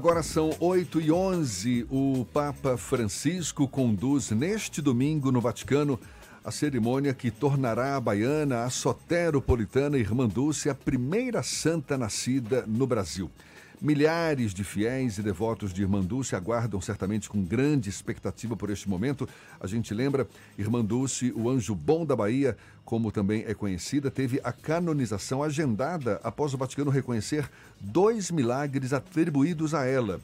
Agora são 8 e 11. O Papa Francisco conduz neste domingo no Vaticano a cerimônia que tornará a baiana, a soteropolitana Irmã Dulce, a primeira santa nascida no Brasil. Milhares de fiéis e devotos de Irmã Dulce aguardam certamente com grande expectativa por este momento. A gente lembra, Irmã Dulce, o anjo bom da Bahia, como também é conhecida, teve a canonização agendada após o Vaticano reconhecer dois milagres atribuídos a ela.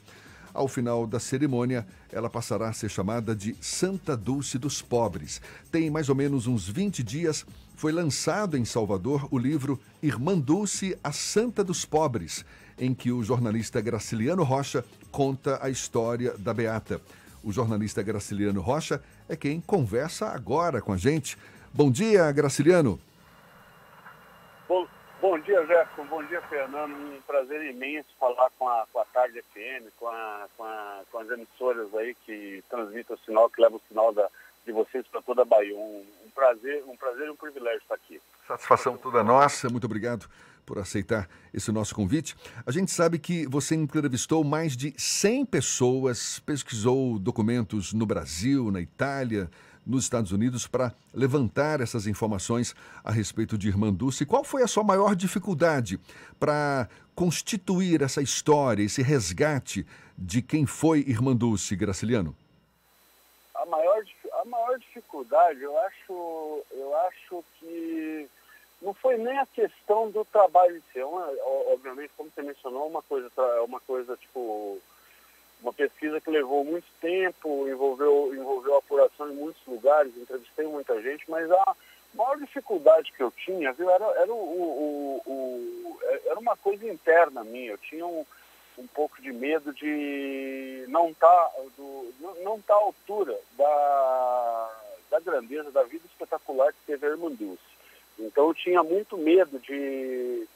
Ao final da cerimônia, ela passará a ser chamada de Santa Dulce dos Pobres. Tem mais ou menos uns 20 dias, foi lançado em Salvador o livro Irmã Dulce, a Santa dos Pobres em que o jornalista Graciliano Rocha conta a história da Beata. O jornalista Graciliano Rocha é quem conversa agora com a gente. Bom dia, Graciliano. Dia, Jefferson. Bom dia, Fernando. Um prazer imenso falar com a, com a Tarde FM, com, a, com, a, com as emissoras aí que transmitem o sinal, que levam o sinal da, de vocês para toda a Bahia. Um, um, prazer, um prazer e um privilégio estar aqui. Satisfação toda nossa. Muito obrigado por aceitar esse nosso convite. A gente sabe que você entrevistou mais de 100 pessoas, pesquisou documentos no Brasil, na Itália, nos Estados Unidos para levantar essas informações a respeito de Irmã Dulce. Qual foi a sua maior dificuldade para constituir essa história, esse resgate de quem foi Irmã Dulce, Graciliano? A maior, a maior dificuldade, eu acho, eu acho que não foi nem a questão do trabalho em si. É uma, obviamente, como você mencionou, uma coisa, uma coisa tipo uma pesquisa que levou muito tempo, envolveu, envolveu apuração em muitos lugares, entrevistei muita gente, mas a maior dificuldade que eu tinha, viu, era, era, o, o, o, era uma coisa interna minha. Eu tinha um, um pouco de medo de não estar tá, não tá à altura da, da grandeza, da vida espetacular que teve a Irmã Dulce. Então eu tinha muito medo de,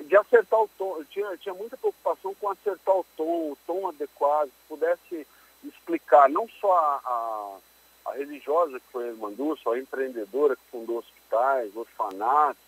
de acertar o tom, eu tinha, tinha muita preocupação com acertar o tom, o tom adequado, que pudesse explicar não só a, a, a religiosa que foi a Irmã Dulce, a empreendedora que fundou hospitais, orfanatos,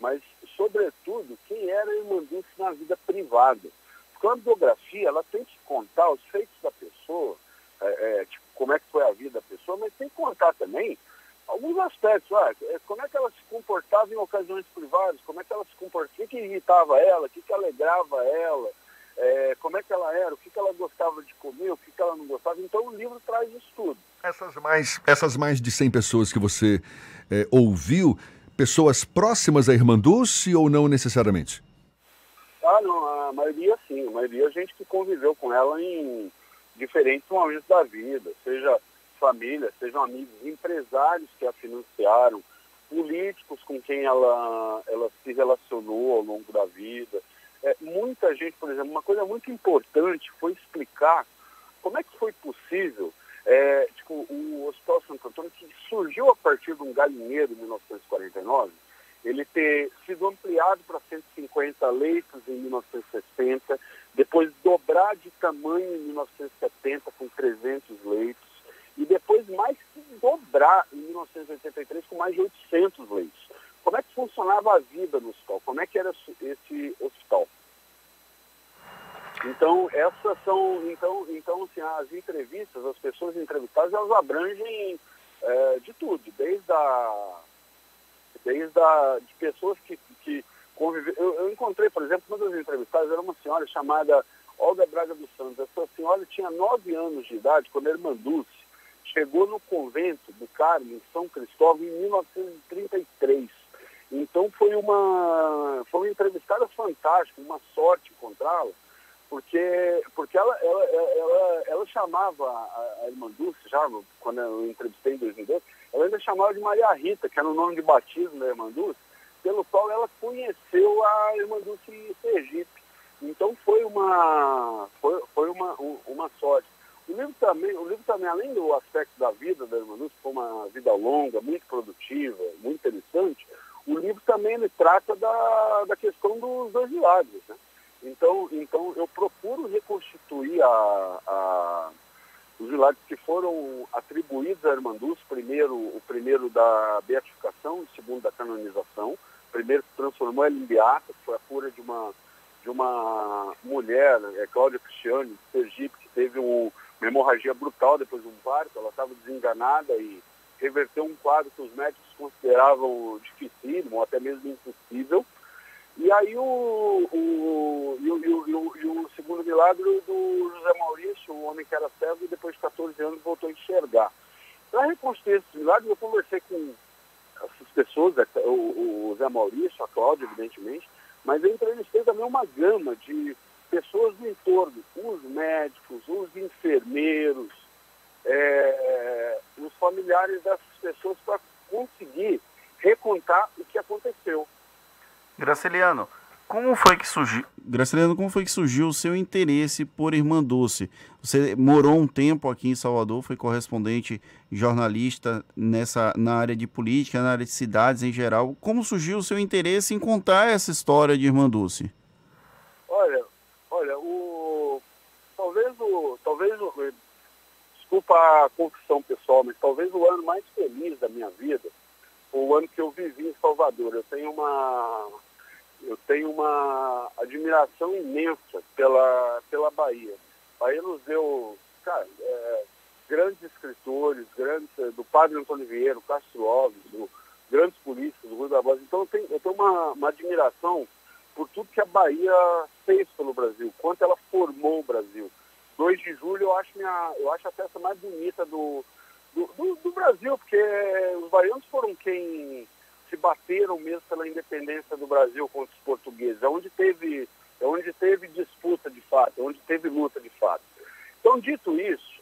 mas, sobretudo, quem era a Irmã Dulce na vida privada. Porque a biografia, ela tem que contar os feitos da pessoa, é, é, tipo, como é que foi a vida da pessoa, mas tem que contar também alguns aspectos. Ah, como é que ela se comportava em ocasiões privadas, como é que ela se comportava, o que, que irritava ela, o que, que alegrava ela, é, como é que ela era, o que, que ela gostava de comer, o que, que ela não gostava. Então o livro traz isso tudo. Essas mais, essas mais de 100 pessoas que você é, ouviu, pessoas próximas à Irmã Dulce ou não necessariamente? Ah, não, a maioria sim. A maioria é gente que conviveu com ela em diferentes momentos da vida, seja família, sejam amigos, empresários que a financiaram, políticos com quem ela, ela se relacionou ao longo da vida. É, muita gente, por exemplo, uma coisa muito importante foi explicar como é que foi possível é, tipo, o Hospital Santo Antônio, que surgiu a partir de um galinheiro em 1949, ele ter sido ampliado para 150 leitos em 1960, depois dobrar de tamanho em 1970 com 300 leitos, e depois mais que dobrar em 1983 com mais de 800 leitos. Como é que funcionava a vida no hospital? Como é que era esse hospital? Então, essas são, então, então assim, as entrevistas, as pessoas entrevistadas, elas abrangem é, de tudo, desde a, desde a, de pessoas que, que convivem. Eu, eu encontrei, por exemplo, uma das entrevistadas era uma senhora chamada Olga Braga dos Santos. Essa senhora tinha nove anos de idade quando a irmã Dulce chegou no convento do Carmo, em São Cristóvão, em 1933. Então foi uma, foi uma entrevistada fantástica, uma sorte encontrá-la, porque, porque ela, ela, ela, ela chamava a, a irmã Dulce, já quando eu entrevistei em 2002, ela ainda chamava de Maria Rita, que era o nome de batismo da irmã Dulce, pelo qual ela conheceu a irmã Dulce Sergipe. Então foi uma, foi, foi uma, uma sorte. O livro também, o livro também além do aspecto da vida da Lúcia, foi uma vida longa, muito produtiva, muito interessante, o livro também ele trata da, da questão dos dois milagres. Né? Então, então, eu procuro reconstituir a, a, os milagres que foram atribuídos Irmã Dulce, primeiro, o primeiro da beatificação, o segundo da canonização, o primeiro que transformou ela em beata, que foi a cura de uma de uma mulher, é Cláudia Cristiane, de Sergipe, que teve um, uma hemorragia brutal depois de um parto. Ela estava desenganada e reverteu um quadro que os médicos consideravam dificílimo, ou até mesmo impossível. E aí o, o, e o, e o, segundo milagre do José Maurício, o homem que era cego e depois de 14 anos voltou a enxergar. Para reconstruir esse milagre, eu conversei com essas pessoas, o, o Zé Maurício, a Cláudia, evidentemente, mas eu entrevistei também uma gama de pessoas do entorno, os médicos, os enfermeiros, é, os familiares dessas pessoas para conseguir recontar o que aconteceu. Graciliano, como foi que surgiu? Graciliano, como foi que surgiu o seu interesse por Irmã Dulce? Você morou um tempo aqui em Salvador, foi correspondente jornalista nessa na área de política, na área de cidades em geral. Como surgiu o seu interesse em contar essa história de Irmã Dulce? Olha, olha, o talvez o talvez o, desculpa a confissão pessoal, mas talvez o ano mais feliz da minha vida o ano que eu vivi em Salvador. Eu tenho uma eu tenho uma admiração imensa pela, pela Bahia. A Bahia nos deu, cara, é, grandes escritores, grandes, é, do Padre Antônio Vieira, Castro Alves, do, grandes políticos, do Rui da Bosa. Então eu tenho, eu tenho uma, uma admiração por tudo que a Bahia fez pelo Brasil, quanto ela formou o Brasil. 2 de julho eu acho, minha, eu acho a festa mais bonita do, do, do, do Brasil, porque os baianos foram quem se bateram mesmo pela independência do Brasil contra os portugueses, é onde teve, é onde teve disputa de fato, é onde teve luta de fato. Então, dito isso,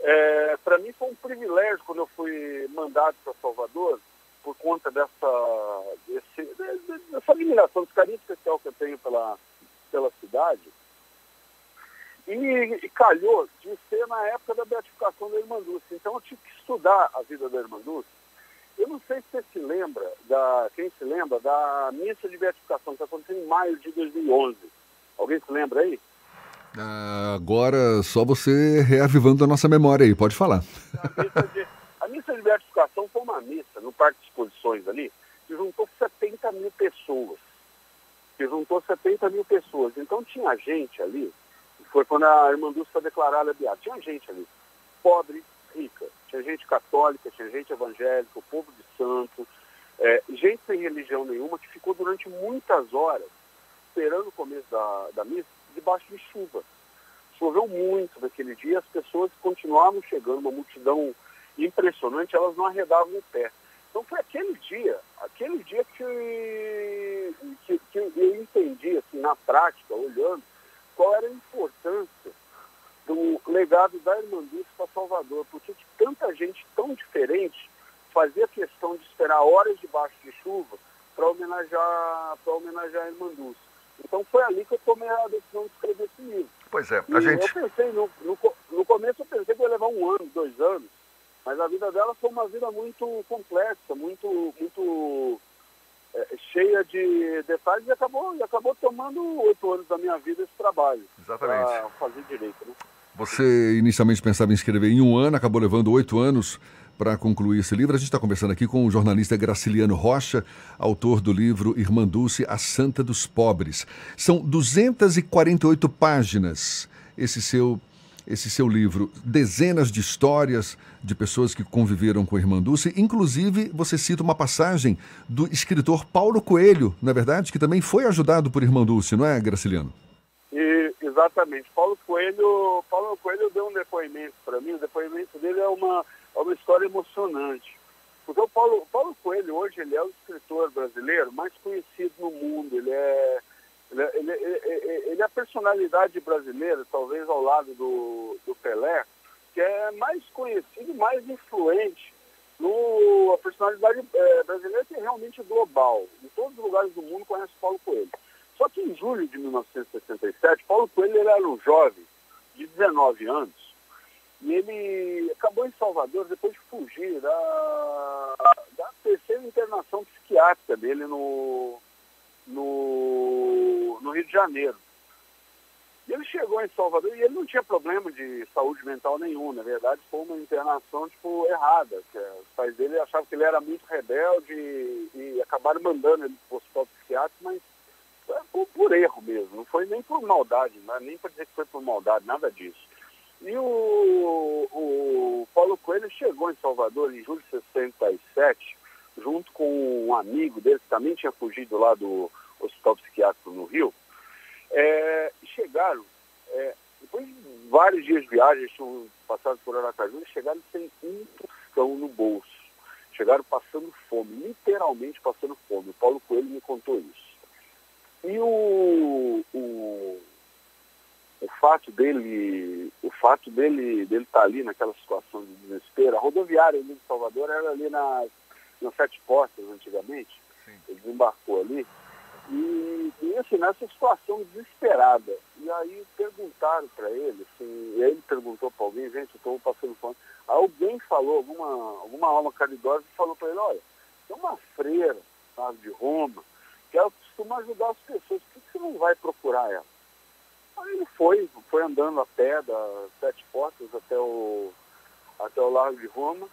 é, para mim foi um privilégio quando eu fui mandado para Salvador, por conta dessa, desse, dessa admiração, desse carinho especial que eu tenho pela, pela cidade. E, e, calhou de ser na época da beatificação da Irmã Dulce. Então eu tive que estudar a vida da Irmã Dulce eu não sei se você se lembra, da, quem se lembra, da missa de beatificação que aconteceu em maio de 2011. Alguém se lembra aí? Ah, agora, só você reavivando a nossa memória aí, pode falar. A missa, de, a missa de beatificação foi uma missa no Parque de Exposições ali, que juntou 70 mil pessoas. Que juntou 70 mil pessoas. Então tinha gente ali, foi quando a Irmã Dulce foi declarada beata, tinha gente ali, pobre, rica. Tinha gente católica, tinha gente evangélica, o povo de santo, é, gente sem religião nenhuma que ficou durante muitas horas esperando o começo da, da missa debaixo de chuva. Choveu muito naquele dia, as pessoas continuavam chegando, uma multidão impressionante, elas não arredavam o pé. Então foi aquele dia, aquele dia que, que, que eu entendi, assim, na prática, olhando, qual era a importância do legado da Irmanduz para Salvador, porque tanta gente tão diferente fazia questão de esperar horas debaixo de chuva para homenagear, para homenagear a Irmanduz. Então foi ali que eu tomei a decisão de escrever esse livro. Pois é, a e gente... Eu pensei, no, no, no, começo eu pensei que ia levar um ano, dois anos, mas a vida dela foi uma vida muito complexa, muito, muito é, cheia de detalhes e acabou, e acabou tomando oito anos da minha vida esse trabalho. Exatamente. Para fazer direito, né? Você inicialmente pensava em escrever em um ano, acabou levando oito anos para concluir esse livro. A gente está conversando aqui com o jornalista Graciliano Rocha, autor do livro Irmã Dulce, a Santa dos Pobres. São 248 páginas esse seu, esse seu livro, dezenas de histórias de pessoas que conviveram com a Irmã Dulce. Inclusive, você cita uma passagem do escritor Paulo Coelho, na é verdade, que também foi ajudado por Irmã Dulce, não é, Graciliano? Exatamente. Paulo Coelho, Paulo Coelho deu um depoimento para mim, o depoimento dele é uma, é uma história emocionante. Porque o Paulo, Paulo Coelho hoje ele é o escritor brasileiro mais conhecido no mundo. Ele é, ele ele é, ele é a personalidade brasileira, talvez ao lado do, do Pelé, que é mais conhecido, mais influente no, a personalidade é, brasileira que é realmente global. Em todos os lugares do mundo conhece Paulo Coelho. Só que em julho de 1967, Paulo Coelho era um jovem de 19 anos e ele acabou em Salvador depois de fugir da, da terceira internação psiquiátrica dele no, no, no Rio de Janeiro. E ele chegou em Salvador e ele não tinha problema de saúde mental nenhum. Na verdade, foi uma internação tipo, errada. Que os pais dele achavam que ele era muito rebelde e, e acabaram mandando ele para o hospital psiquiátrico, mas por, por erro mesmo, não foi nem por maldade, né? nem para dizer que foi por maldade, nada disso. E o, o Paulo Coelho chegou em Salvador em julho de 67, junto com um amigo dele, que também tinha fugido lá do Hospital Psiquiátrico no Rio, é, chegaram, é, depois de vários dias de viagem, tinham passado por Aracaju, eles chegaram sem um tostão no bolso. Chegaram passando fome, literalmente passando fome. O Paulo Coelho me contou isso. E o, o, o fato dele, o fato dele dele estar tá ali naquela situação de desespero, a rodoviária ali de Salvador era ali nas, nas Sete Portas antigamente, Sim. ele desembarcou ali, e, e assim, nessa situação desesperada. E aí perguntaram para ele, assim, e aí ele perguntou para alguém, gente, eu estou passando fome. Alguém falou, alguma, alguma alma caridosa falou para ele, olha, tem uma freira sabe, de Roma, que ela costuma ajudar as pessoas, por que você não vai procurar ela? Aí ele foi, foi andando a pé das sete portas até o, até o Largo de Roma,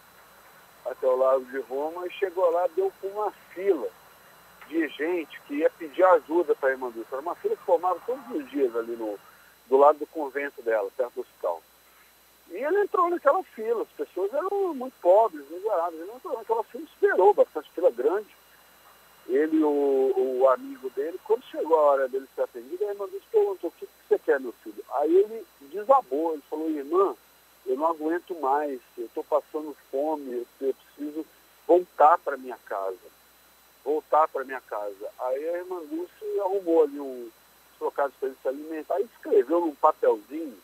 até o Largo de Roma, e chegou lá, deu com uma fila de gente que ia pedir ajuda para a irmã Dulce. Era uma fila que formava todos os dias ali no, do lado do convento dela, perto do hospital. E ele entrou naquela fila, as pessoas eram muito pobres, miseráveis. Ele entrou naquela fila, esperou, bastante fila grande. Ele e o, o, amigo dele, quando chegou a hora dele ser atendido, a irmã Dulce perguntou, o que, que você quer, meu filho? Aí ele desabou, ele falou, irmã, eu não aguento mais, eu estou passando fome, eu preciso voltar para minha casa voltar para minha casa. Aí a irmã arrumou ali um trocados para ele se alimentar e escreveu num papelzinho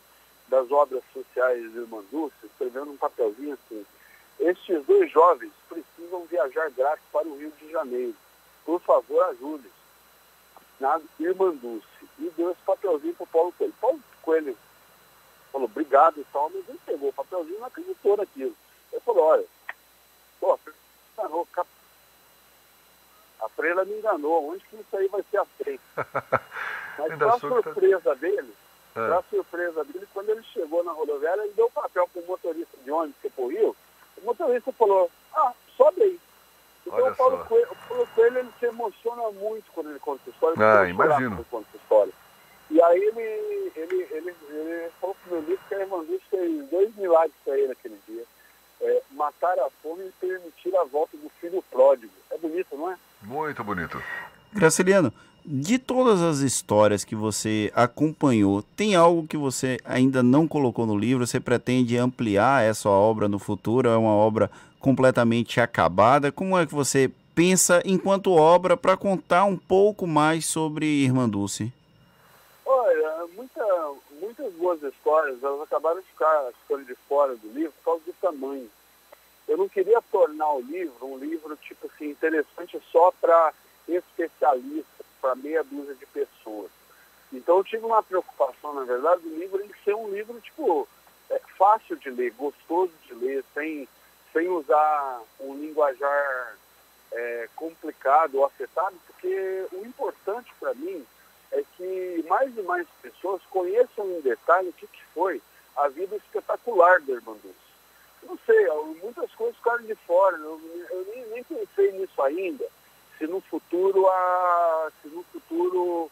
das obras sociais de irmã Lúcia, escreveu num papelzinho assim, estes dois jovens precisam viajar grátis para o Rio de Janeiro. Por favor, ajude-os. Irmã Dulce. E deu esse papelzinho para o Paulo Coelho. Paulo Obrigado e tal, mas ele pegou o papelzinho e não acreditou naquilo. Ele falou, olha, pô, a freira me enganou. Onde que isso aí vai ser aceito? Mas para a surpresa dele, é. para surpresa dele, quando ele chegou na rodoviária, ele deu o papel para o motorista de ônibus que foi Rio. O motorista falou, ah, sobe aí. Então o Paulo, Coelho, o Paulo Coelho ele se emociona muito quando ele conta essa história. Ah, imagino. Quando ele conta essa história. E aí ele, ele, ele, ele falou para o meu livro que a Irmã fez dois milagres para ele naquele dia. É, matar a fome e permitir a volta do filho pródigo. É bonito, não é? Muito bonito. Graciliano, de todas as histórias que você acompanhou, tem algo que você ainda não colocou no livro? Você pretende ampliar essa obra no futuro? É uma obra completamente acabada? Como é que você pensa enquanto obra para contar um pouco mais sobre Irmã Dulce? Boas histórias, elas acabaram de ficar ficando de fora do livro por causa do tamanho eu não queria tornar o livro um livro tipo assim interessante só para especialistas, para meia dúzia de pessoas. Então eu tive uma preocupação, na verdade, do livro em ser um livro tipo é, fácil de ler, gostoso de ler, sem, sem usar um linguajar é, complicado ou afetado, porque o importante para mim é que mais e mais pessoas conheçam em detalhe o que, que foi a vida espetacular do Dulce não sei, muitas coisas ficaram de fora. Eu, eu nem, nem, pensei nisso ainda. Se no futuro a, se no futuro,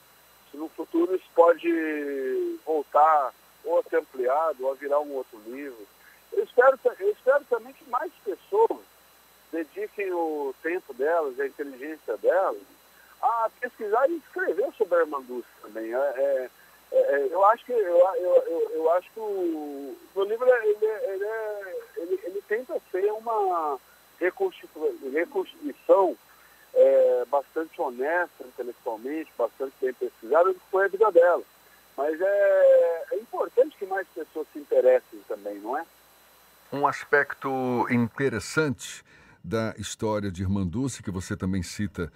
se no futuro isso pode voltar ou a ser ampliado ou a virar um outro livro. Eu espero, eu espero também que mais pessoas dediquem o tempo delas, a inteligência delas, a pesquisar e escrever sobre a Irmã também. É, é, é, é, eu acho que eu, eu, eu, acho que o, o livro ele, ele, é, ele, ele tenta ser uma reconstituição é, bastante honesta intelectualmente, bastante bem pesquisada que foi a vida dela. Mas é, é importante que mais pessoas se interessem também, não é? Um aspecto interessante da história de Irmã Dulce, que você também cita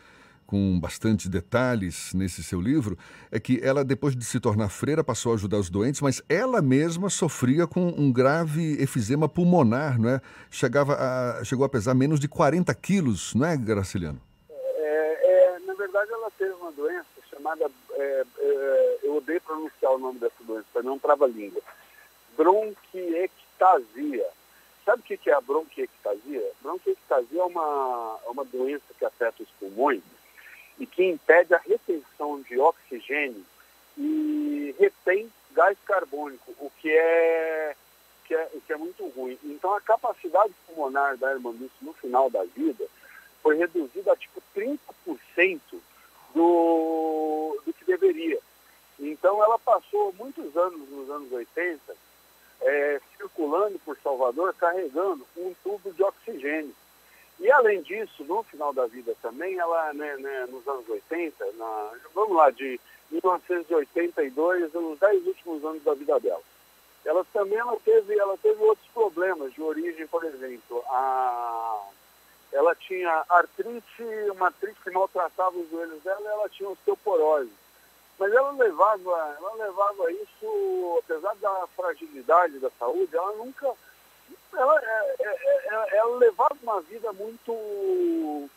com bastante detalhes nesse seu livro, é que ela, depois de se tornar freira, passou a ajudar os doentes, mas ela mesma sofria com um grave efizema pulmonar, não é? Chegava a, chegou a pesar menos de 40 quilos, não é, Graciliano? É, é, na verdade, ela teve uma doença chamada, é, é eu odeio pronunciar o nome dessa doença, não trava-língua, bronquiectasia. Sabe o que é a bronquiectasia? Bronquiectasia é uma, é uma doença que afeta os pulmões e que impede a retenção de oxigênio e retém gás carbônico, o que é, que é, que é muito ruim. Então a capacidade pulmonar da Dulce no final da vida foi reduzida a tipo 30% do, do que deveria. Então ela passou muitos anos, nos anos 80, é, circulando por Salvador, carregando um tubo de oxigênio. E além disso, no final da vida também, ela, né, né, nos anos 80, na, vamos lá, de 1982, os 10 últimos anos da vida dela. Ela também ela teve, ela teve outros problemas de origem, por exemplo, a, ela tinha artrite, uma artrite que maltratava os joelhos dela, ela tinha osteoporose. Mas ela levava, ela levava isso, apesar da fragilidade da saúde, ela nunca. Ela, é, é, é, ela levava uma vida muito,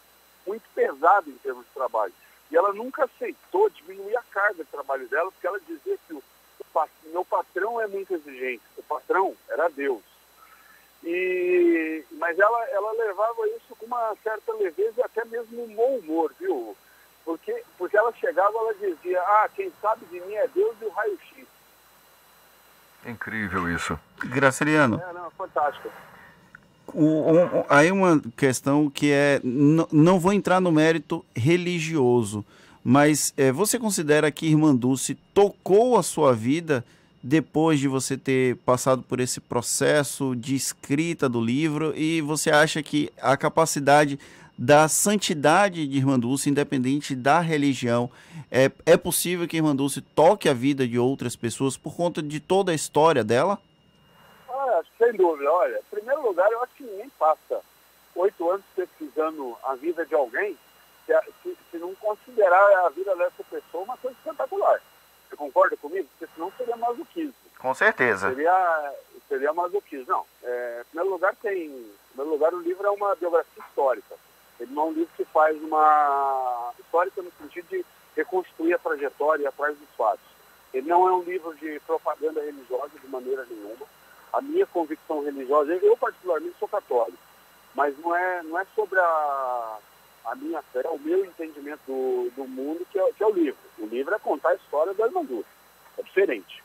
muito pesada em termos de trabalho. E ela nunca aceitou diminuir a carga de trabalho dela, porque ela dizia que o, o meu patrão é muito exigente. O patrão era Deus. E, mas ela, ela levava isso com uma certa leveza e até mesmo um bom humor, viu? Porque, porque ela chegava, ela dizia, ah, quem sabe de mim é Deus e o raio-x. Incrível isso. Graciliano. É, não, fantástico. O, o, aí uma questão que é. Não vou entrar no mérito religioso, mas é, você considera que Irmã Dulce tocou a sua vida depois de você ter passado por esse processo de escrita do livro e você acha que a capacidade da santidade de Irmã Dulce, independente da religião. É, é possível que Irmã Dulce toque a vida de outras pessoas por conta de toda a história dela? Ah, sem dúvida. Olha, em primeiro lugar, eu acho que ninguém passa oito anos pesquisando a vida de alguém se, se, se, não considerar a vida dessa pessoa uma coisa espetacular. Você concorda comigo? Porque senão seria masoquismo. Com certeza. Seria, seria masoquismo. Não. É, em primeiro lugar, tem. Em primeiro lugar, o livro é uma biografia histórica. Ele não é um livro que faz uma histórica no sentido de reconstruir a trajetória atrás dos fatos. Ele não é um livro de propaganda religiosa de maneira nenhuma. A minha convicção religiosa, eu particularmente sou católico, mas não é, não é sobre a, a minha fé, o meu entendimento do, do mundo que é, que é, o livro. O livro é contar a história da Irmandura. É diferente.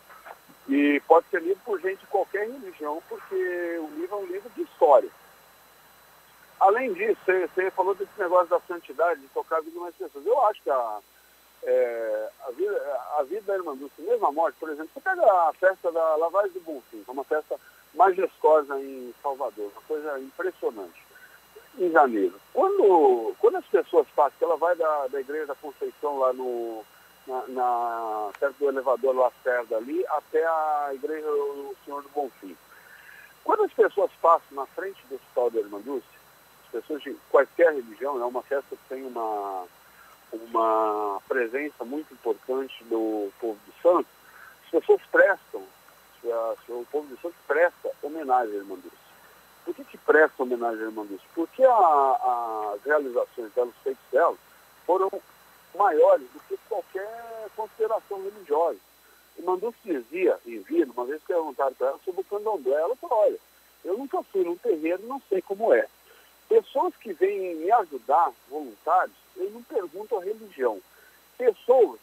E pode ser lido por gente de qualquer religião, porque o livro é um livro de história. Além disso, você, você, falou desse negócio da santidade, de tocar a vida de mais pessoas. Eu acho que a, é, a, vida, a vida da Irmã Dulce, mesmo a morte, por exemplo, você pega a festa da Lavagem do Bonfim, que é uma festa majestosa em Salvador, uma coisa impressionante, em janeiro. Quando, quando as pessoas passam, ela vai da, da Igreja da Conceição lá no, na, na, perto do elevador Lacerda ali, até a Igreja do Senhor do Bonfim. Quando as pessoas passam na frente do Hospital da Irmã Dulce, pessoas de qualquer religião, é uma festa que tem uma, uma presença muito importante do povo de Santo, as pessoas prestam, o povo de Santo presta homenagem à Irmã Dulce. Por que, que presta homenagem à Irmã Dulce? Porque a, a, as realizações dela, os feitos dela, foram maiores do que qualquer consideração religiosa. Dulce dizia, em vida, uma vez perguntaram para ela sobre o candomblé, ela falou, olha, eu nunca fui num terreiro, não sei como é. Pessoas que vêm me ajudar, voluntários, eu não pergunto a religião. Pessoas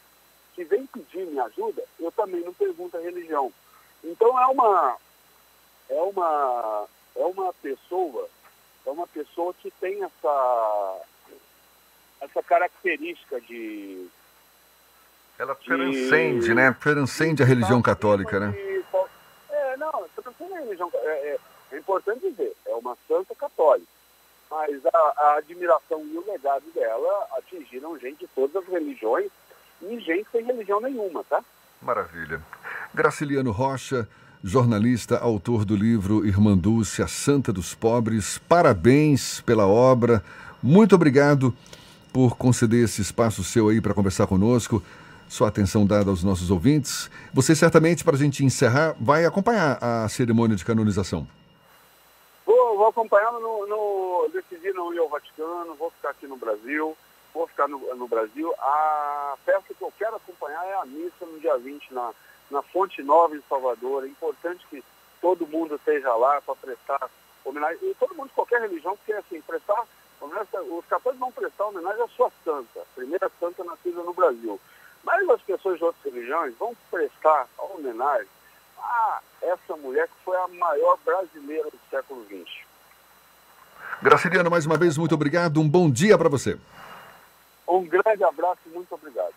que vêm pedir minha ajuda, eu também não pergunto a religião. Então é uma é uma é uma pessoa é uma pessoa que tem essa essa característica de ela transcende, de, né? Transcende a religião católica, né? É, não, transcende a religião. É, é, é importante dizer, é uma santa católica mas a, a, admiração e o legado dela atingiram gente de todas as religiões e gente sem religião nenhuma, tá? Maravilha. Graciliano Rocha, jornalista, autor do livro Irmã Dulce, a Santa dos Pobres, parabéns pela obra. Muito obrigado por conceder esse espaço seu aí para conversar conosco. Sua atenção dada aos nossos ouvintes. Você certamente, para a gente encerrar, vai acompanhar a cerimônia de canonização vou acompanhando no, no, decidi não ir ao Vaticano, vou ficar aqui no Brasil, vou ficar no, no, Brasil. A festa que eu quero acompanhar é a missa no dia 20 na, na Fonte Nova em Salvador. É importante que todo mundo esteja lá para prestar homenagem, e todo mundo de qualquer religião, porque assim, prestar os católicos vão prestar homenagem à sua santa, primeira santa nascida no Brasil. Mas as pessoas de outras religiões vão prestar homenagem a essa mulher que foi a maior brasileira do século XX. Graciliano, mais uma vez, muito obrigado. Um bom dia para você. Um grande abraço e muito obrigado.